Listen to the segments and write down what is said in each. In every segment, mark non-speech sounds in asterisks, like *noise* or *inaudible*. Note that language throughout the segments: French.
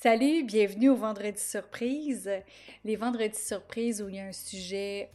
Salut, bienvenue au Vendredi Surprise. Les Vendredis Surprises où il y a un sujet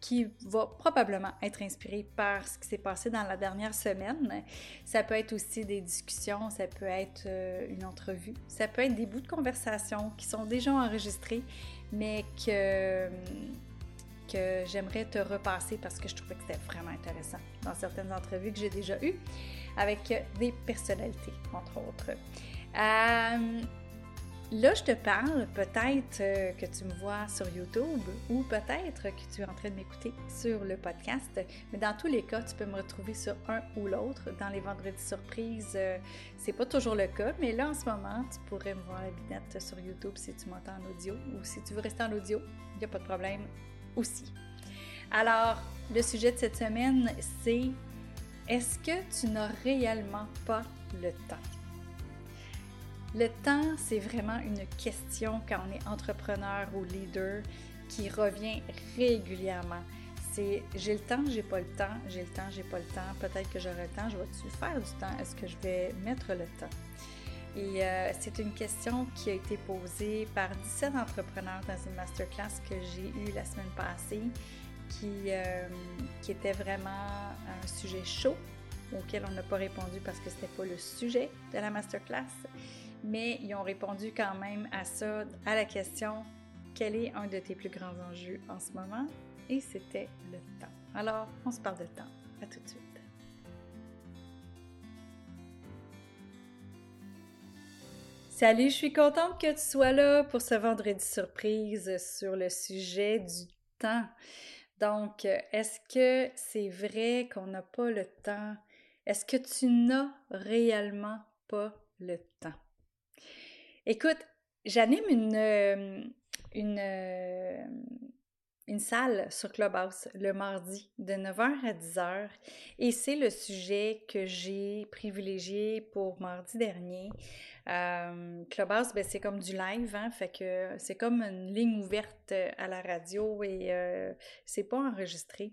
qui va probablement être inspiré par ce qui s'est passé dans la dernière semaine. Ça peut être aussi des discussions, ça peut être euh, une entrevue, ça peut être des bouts de conversation qui sont déjà enregistrés, mais que, que j'aimerais te repasser parce que je trouvais que c'était vraiment intéressant dans certaines entrevues que j'ai déjà eues avec des personnalités, entre autres. Euh, là, je te parle, peut-être euh, que tu me vois sur YouTube ou peut-être que tu es en train de m'écouter sur le podcast. Mais dans tous les cas, tu peux me retrouver sur un ou l'autre. Dans les vendredis surprises, euh, c'est pas toujours le cas, mais là, en ce moment, tu pourrais me voir la binette sur YouTube si tu m'entends en audio ou si tu veux rester en audio, il n'y a pas de problème aussi. Alors, le sujet de cette semaine, c'est est-ce que tu n'as réellement pas le temps? Le temps, c'est vraiment une question quand on est entrepreneur ou leader qui revient régulièrement. C'est j'ai le temps, j'ai pas le temps, j'ai le temps, j'ai pas le temps, peut-être que j'aurai le temps, je vais-tu faire du temps, est-ce que je vais mettre le temps? Et euh, c'est une question qui a été posée par 17 entrepreneurs dans une masterclass que j'ai eue la semaine passée qui, euh, qui était vraiment un sujet chaud auquel on n'a pas répondu parce que ce n'était pas le sujet de la masterclass, mais ils ont répondu quand même à ça, à la question quel est un de tes plus grands enjeux en ce moment? Et c'était le temps. Alors, on se parle de temps. À tout de suite. Salut, je suis contente que tu sois là pour ce vendredi surprise sur le sujet du temps. Donc, est-ce que c'est vrai qu'on n'a pas le temps? Est-ce que tu n'as réellement pas le temps? Écoute, j'anime une, euh, une, euh, une salle sur Clubhouse le mardi de 9h à 10h et c'est le sujet que j'ai privilégié pour mardi dernier. Euh, Clubhouse, ben, c'est comme du live, hein, fait que c'est comme une ligne ouverte à la radio et euh, c'est pas enregistré.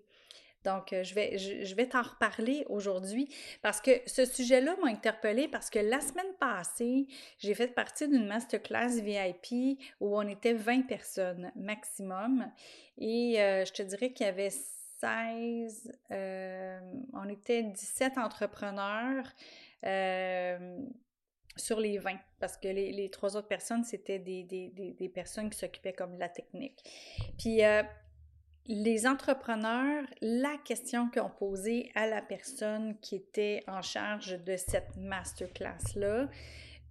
Donc, euh, je vais, je, vais t'en reparler aujourd'hui parce que ce sujet-là m'a interpellée parce que la semaine passée, j'ai fait partie d'une masterclass VIP où on était 20 personnes maximum et euh, je te dirais qu'il y avait 16, euh, on était 17 entrepreneurs sur les 20 parce que les, trois autres personnes, c'était des, des, personnes qui s'occupaient comme la technique. Puis, les entrepreneurs, la question qu'ils ont posée à la personne qui était en charge de cette masterclass-là,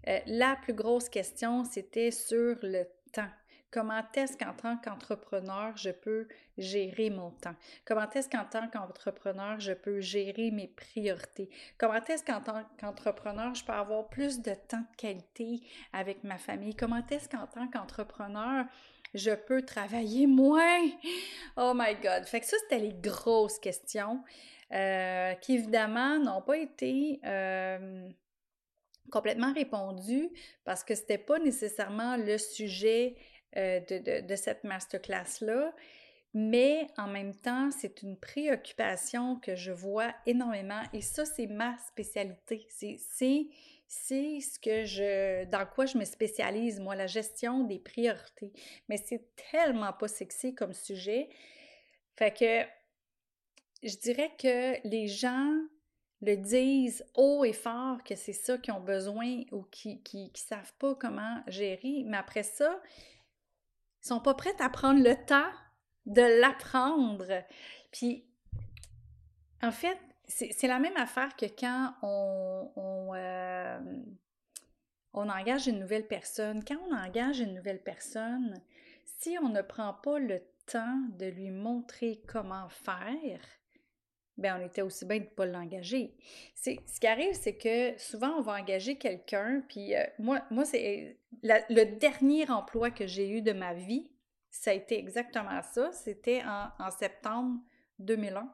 euh, la plus grosse question, c'était sur le temps. Comment est-ce qu'en tant qu'entrepreneur, je peux gérer mon temps? Comment est-ce qu'en tant qu'entrepreneur, je peux gérer mes priorités? Comment est-ce qu'en tant qu'entrepreneur, je peux avoir plus de temps de qualité avec ma famille? Comment est-ce qu'en tant qu'entrepreneur, je peux travailler moins. Oh my God. Fait que ça, c'était les grosses questions euh, qui, évidemment, n'ont pas été euh, complètement répondues parce que c'était pas nécessairement le sujet euh, de, de, cette masterclass-là. Mais en même temps, c'est une préoccupation que je vois énormément et ça, c'est ma spécialité. C'est c'est ce que je, dans quoi je me spécialise, moi, la gestion des priorités. Mais c'est tellement pas sexy comme sujet. Fait que je dirais que les gens le disent haut et fort que c'est ça qu'ils ont besoin ou qui, qui, savent pas comment gérer. Mais après ça, ils sont pas prêts à prendre le temps de l'apprendre. Puis, en fait, c'est la même affaire que quand on, euh, on, engage une nouvelle personne. Quand on engage une nouvelle personne, si on ne prend pas le temps de lui montrer comment faire, ben on était aussi bien de ne pas l'engager. Ce qui arrive, c'est que souvent, on va engager quelqu'un, puis euh, moi, moi c'est le dernier emploi que j'ai eu de ma vie, ça a été exactement ça. C'était en, en septembre 2001.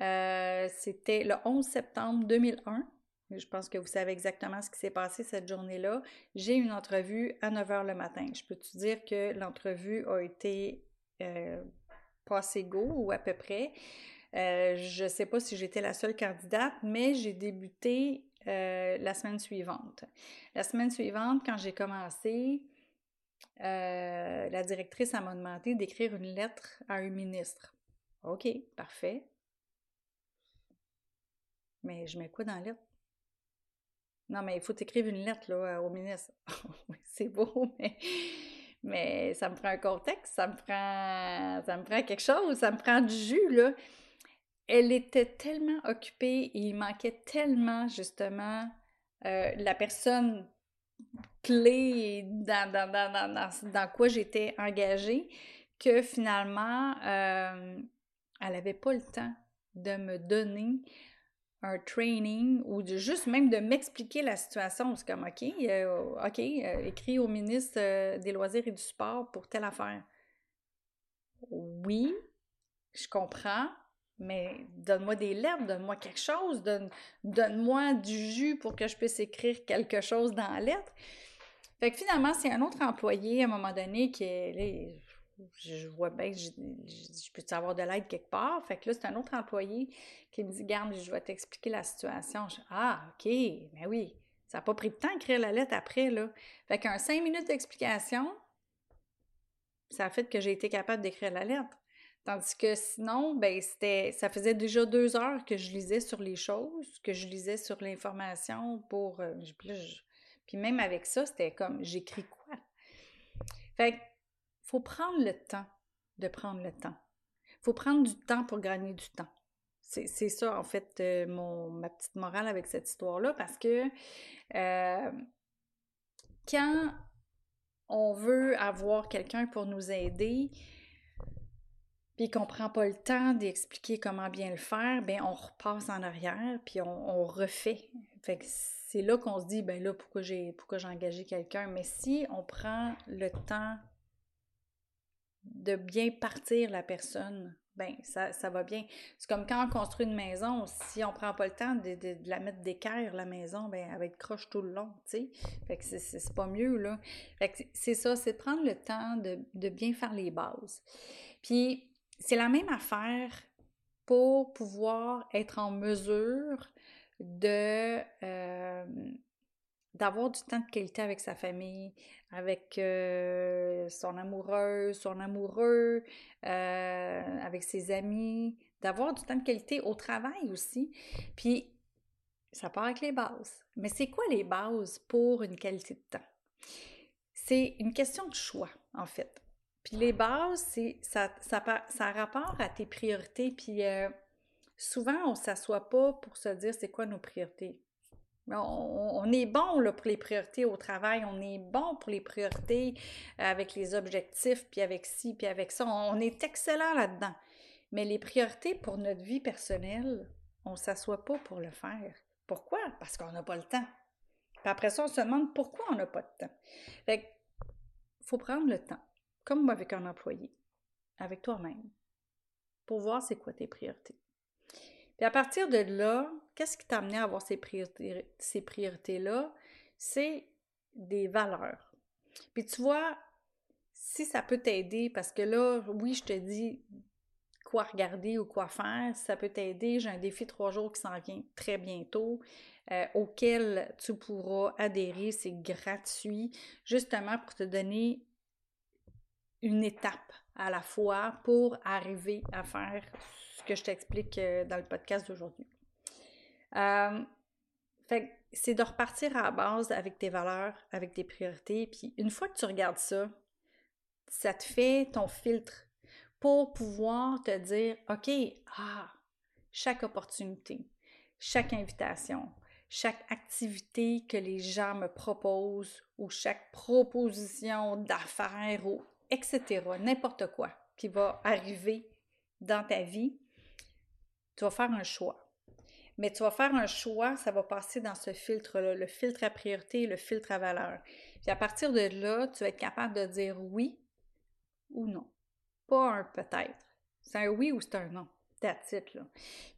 Euh, c'était le 11 septembre 2001. Je pense que vous savez exactement ce qui s'est passé cette journée-là. J'ai une entrevue à 9 h le matin. Je peux te dire que l'entrevue a été euh, pas assez go ou à peu près? Euh, je ne sais pas si j'étais la seule candidate, mais j'ai débuté euh, la semaine suivante. La semaine suivante, quand j'ai commencé, la directrice m'a demandé d'écrire une lettre à un ministre. OK, parfait. Mais je mets quoi dans la lettre? Non, mais il faut t'écrire une lettre là, au ministre. *laughs* oui, c'est beau, *laughs* mais, mais ça me prend un contexte, ça me prend ça me prend quelque chose, ça me prend du jus, là. Elle était tellement occupée il manquait tellement, justement, euh, la personne clé dans, dans, dans, dans quoi j'étais engagée que finalement, euh, elle n'avait pas le temps de me donner un training ou de juste même de m'expliquer la situation. C'est comme, OK, euh, OK, euh, écrit au ministre des Loisirs et du Sport pour telle affaire. Oui, je comprends, mais donne-moi des lettres, donne-moi quelque chose, donne, donne-moi du jus pour que je puisse écrire quelque chose dans la lettre. Fait que finalement, c'est un autre employé à un moment donné qui est je vois bien que je, peux avoir de l'aide quelque part? Fait que là, c'est un autre employé qui me dit Garde, je vais t'expliquer la situation. Je, ah, OK, mais ben oui. Ça n'a pas pris de temps d'écrire la lettre après, là. Fait qu'un cinq minutes d'explication, ça a fait que j'ai été capable d'écrire la lettre. Tandis que sinon, ben, c'était, ça faisait déjà deux heures que je lisais sur les choses, que je lisais sur l'information pour. Euh, puis même avec ça, c'était comme j'écris quoi? Fait que, faut prendre le temps de prendre le temps. faut prendre du temps pour gagner du temps. C'est, ça, en fait, euh, mon, ma petite morale avec cette histoire-là, parce que euh, quand on veut avoir quelqu'un pour nous aider, puis qu'on prend pas le temps d'expliquer comment bien le faire, ben on repasse en arrière, puis on, refait. Fait que c'est là qu'on se dit, ben là, pourquoi j'ai pourquoi j'ai engagé quelqu'un? Mais si on prend le temps de bien partir la personne, ben ça, va bien. C'est comme quand on construit une maison, si on prend pas le temps de, la mettre d'équerre, la maison, ben elle va être croche tout le long, tu sais. Fait que c'est pas mieux, là. Fait que c'est ça, c'est prendre le temps de, bien faire les bases. Puis c'est la même affaire pour pouvoir être en mesure euh, d'avoir du temps de qualité avec sa famille, avec euh, son amoureuse, son amoureux, euh, avec ses amis, d'avoir du temps de qualité au travail aussi. Puis, ça part avec les bases. Mais c'est quoi les bases pour une qualité de temps? C'est une question de choix, en fait. Puis les bases, c'est ça, ça, ça rapport à tes priorités. Puis euh, souvent, on ne s'assoit pas pour se dire c'est quoi nos priorités. On, est bon pour les priorités au travail, on est bon pour les priorités avec les objectifs, puis avec ci, puis avec ça. On, est excellent là-dedans. Mais les priorités pour notre vie personnelle, on ne s'assoit pas pour le faire. Pourquoi? Parce qu'on n'a pas le temps. Après ça, on se demande pourquoi on n'a pas de temps. Fait faut prendre le temps comme avec un employé, avec toi-même, pour voir c'est quoi tes priorités. Puis à partir de là, qu'est-ce qui t'a amené à avoir ces, priorités, ces priorités-là? C'est des valeurs. Puis tu vois, si ça peut t'aider, parce que là, oui, je te dis quoi regarder ou quoi faire, ça peut t'aider. J'ai un défi trois jours qui s'en vient très bientôt. Euh, auquel tu pourras adhérer, c'est gratuit, justement pour te donner une étape à la fois pour arriver à faire ce que je t'explique euh, dans le podcast d'aujourd'hui. C'est de repartir à la base avec tes valeurs, avec tes priorités. Puis une fois que tu regardes ça, ça te fait ton filtre pour pouvoir te dire, OK, ah, chaque opportunité, chaque invitation, chaque activité que les gens me proposent ou chaque proposition d'affaires ou etc., n'importe quoi qui va arriver dans ta vie, tu vas faire un choix. Mais tu vas faire un choix, ça va passer dans ce filtre-là, le filtre à priorité, le filtre à valeur. Puis à partir de là, tu vas être capable de dire oui ou non. Pas un peut-être. C'est un oui ou c'est un non. That's it, là.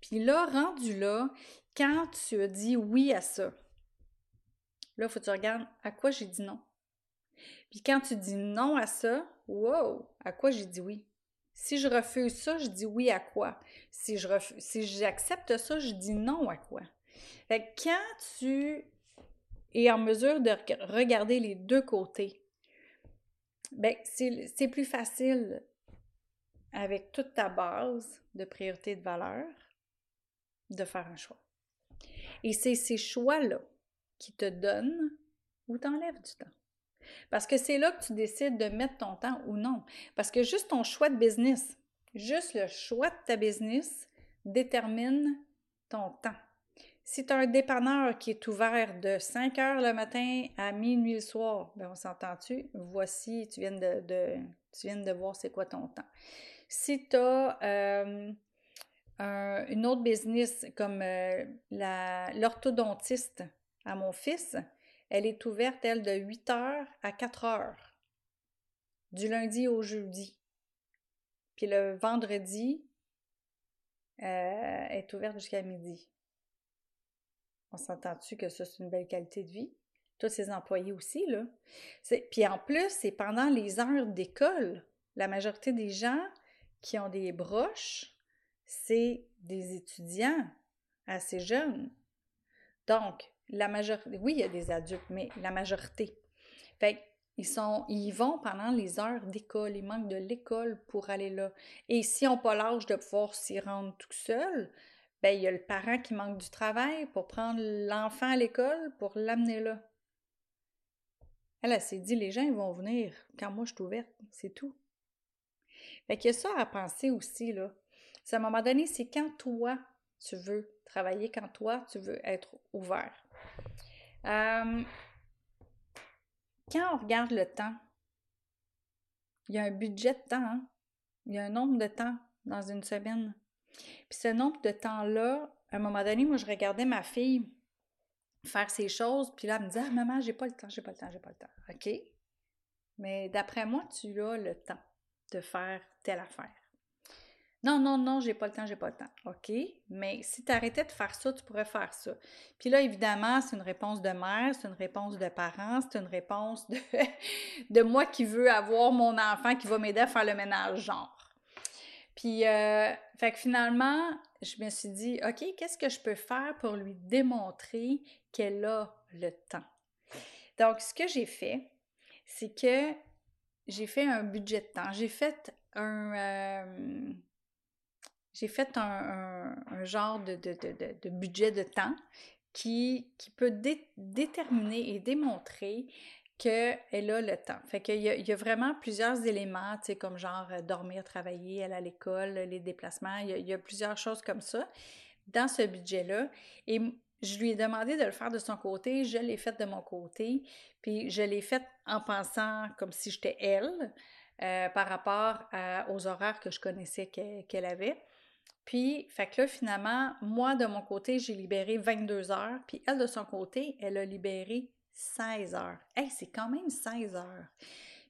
Puis là, rendu là, quand tu as dit oui à ça, là, il faut que tu regardes à quoi j'ai dit non. Puis quand tu dis non à ça, wow, à quoi j'ai dit oui? Si je refuse ça, je dis oui à quoi? Si je si j'accepte ça, je dis non à quoi? Quand tu es en mesure de regarder les deux côtés, ben c'est plus facile avec toute ta base de priorité de valeur de faire un choix. Et c'est ces choix-là qui te donnent ou t'enlèvent du temps. Parce que c'est là que tu décides de mettre ton temps ou non. Parce que juste ton choix de business, juste le choix de ta business détermine ton temps. Si tu as un dépanneur qui est ouvert de 5 heures le matin à minuit le soir, ben on s'entend-tu? Voici, tu viens de, tu viens de voir c'est quoi ton temps. Si tu as euh, une autre business comme euh, l'orthodontiste à mon fils, elle est ouverte, elle, de 8 heures à 4 heures, du lundi au jeudi. Puis le vendredi, euh, est ouverte jusqu'à midi. On s'entend-tu que ça, c'est une belle qualité de vie? Tous ces employés aussi, là. Puis en plus, c'est pendant les heures d'école. La majorité des gens qui ont des broches, c'est des étudiants assez jeunes. Donc, la majorité, oui, il y a des adultes, mais la majorité. Fait ils, sont, ils vont pendant les heures d'école, ils manquent de l'école pour aller là. Et s'ils n'ont pas l'âge de pouvoir s'y rendre tout seul, ben il y a le parent qui manque du travail pour prendre l'enfant à l'école pour l'amener là. Elle, s'est dit, les gens, ils vont venir quand moi je suis ouverte, c'est tout. Fait qu'il y a ça à penser aussi, là. à un moment donné, c'est quand toi, tu veux travailler, quand toi, tu veux être ouvert. Euh, quand on regarde le temps, il y a un budget de temps, hein. il y a un nombre de temps dans une semaine. Puis ce nombre de temps-là, à un moment donné, moi, je regardais ma fille faire ces choses, puis là, elle me disait Ah, maman, j'ai pas le temps, j'ai pas le temps, j'ai pas le temps. OK? Mais d'après moi, tu as le temps de faire telle affaire. Non, non, non, j'ai pas le temps, j'ai pas le temps. OK, mais si tu arrêtais de faire ça, tu pourrais faire ça. Puis là, évidemment, c'est une réponse de mère, c'est une réponse de parent, c'est une réponse de, *laughs* de moi qui veux avoir mon enfant qui va m'aider à faire le ménage, genre. Puis, euh, fait que finalement, je me suis dit, OK, qu'est-ce que je peux faire pour lui démontrer qu'elle a le temps? Donc, ce que j'ai fait, c'est que j'ai fait un budget de temps. J'ai fait un. Euh, j'ai fait un, genre de, budget de temps qui, qui peut déterminer et démontrer qu'elle a le temps. Fait qu'il y, y a vraiment plusieurs éléments, tu sais, comme genre euh, dormir, travailler, aller à l'école, les déplacements, il y, a, il y, a, plusieurs choses comme ça dans ce budget-là. Et je lui ai demandé de le faire de son côté, je l'ai fait de mon côté, puis je l'ai fait en pensant comme si j'étais elle, euh, par rapport aux horaires que je connaissais qu'elle avait. Puis, fait que là, finalement, moi, de mon côté, j'ai libéré 22 heures, puis elle, de son côté, elle a libéré 16 heures. Hey, c'est quand même 16 heures.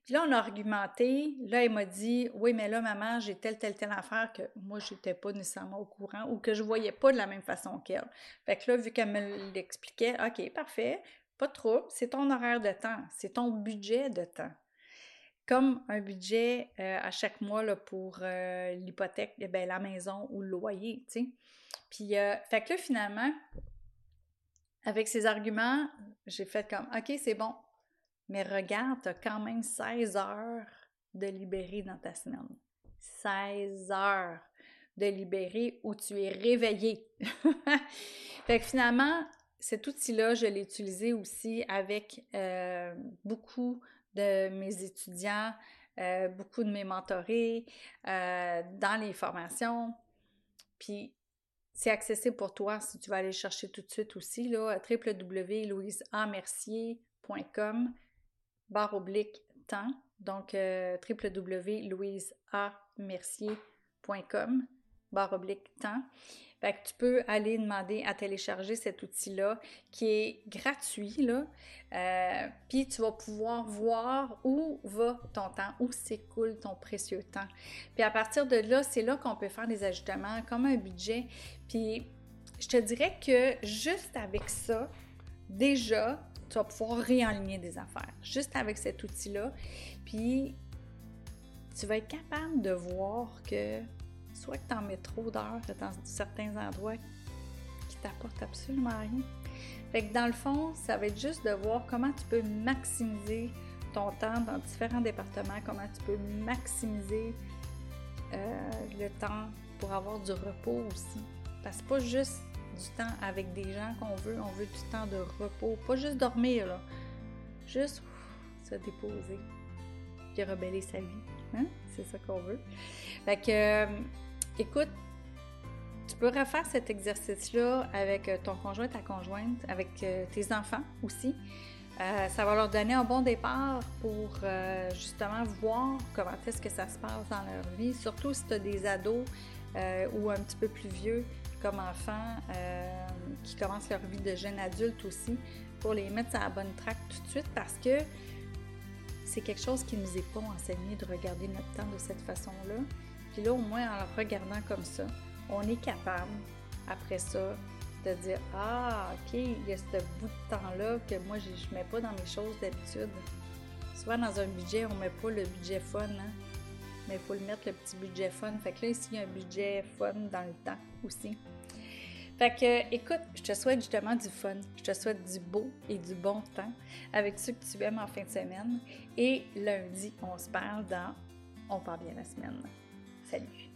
Puis là, on a argumenté. Là, elle m'a dit Oui, mais là, maman, j'ai telle, telle, telle affaire que moi, je n'étais pas nécessairement au courant ou que je ne voyais pas de la même façon qu'elle. Fait que là, vu qu'elle me l'expliquait, OK, parfait, pas trop, c'est ton horaire de temps, c'est ton budget de temps comme un budget euh, à chaque mois là, pour euh, l'hypothèque, eh ben, la maison ou le loyer, tu sais. Puis, euh, fait que là, finalement, avec ces arguments, j'ai fait comme, OK, c'est bon, mais regarde, tu as quand même 16 heures de libérer dans ta semaine. 16 heures de libérer où tu es réveillé. *laughs* fait que finalement, cet outil-là, je l'ai utilisé aussi avec beaucoup de mes étudiants, euh, beaucoup de mes mentorés, euh, dans les formations. Puis c'est accessible pour toi si tu vas aller chercher tout de suite aussi, là, www.louiseamercier.com barre oblique temps. Donc, euh, www.louiseamercier.com barre oblique temps. Fait que tu peux aller demander à télécharger cet outil-là qui est gratuit, là. Euh, puis tu vas pouvoir voir où va ton temps, où s'écoule ton précieux temps. Puis à partir de là, c'est là qu'on peut faire des ajustements comme un budget. Puis je te dirais que juste avec ça, déjà, tu vas pouvoir réaligner des affaires. Juste avec cet outil-là. Puis tu vas être capable de voir que soit que tu en mets trop d'heures dans certains endroits qui t'apporte absolument rien. Fait que dans le fond, ça va être juste de voir comment tu peux maximiser ton temps dans différents départements, comment tu peux maximiser euh, le temps pour avoir du repos aussi. Parce que pas juste du temps avec des gens qu'on veut, on veut du temps de repos, pas juste dormir, là. Juste se déposer, puis rebeller sa vie. Hein? C'est ça qu'on veut. Fait que, euh, écoute, tu peux refaire cet exercice-là avec euh, ton conjoint, ta conjointe, avec euh, tes enfants aussi. ça va leur donner un bon départ pour justement voir comment est-ce que ça se passe dans leur vie, surtout si tu as des ados ou un petit peu plus vieux comme enfants qui commencent leur vie de jeune adulte aussi, pour les mettre sur la bonne traque tout de suite parce que c'est quelque chose qui nous est pas enseigné de regarder notre temps de cette façon-là. Puis là, au moins, en le regardant comme ça, on est capable, après ça, de dire Ah, OK, il y a ce bout de temps-là que moi, je ne mets pas dans mes choses d'habitude. Souvent, dans un budget, on ne met pas le budget fun, hein? mais il faut le mettre le petit budget fun. Fait que là, ici, il y a un budget fun dans le temps aussi. Fait que, écoute, je te souhaite justement du fun, je te souhaite du beau et du bon temps avec ceux que tu aimes en fin de semaine. Et lundi, on se parle dans On parle bien la semaine. Salut!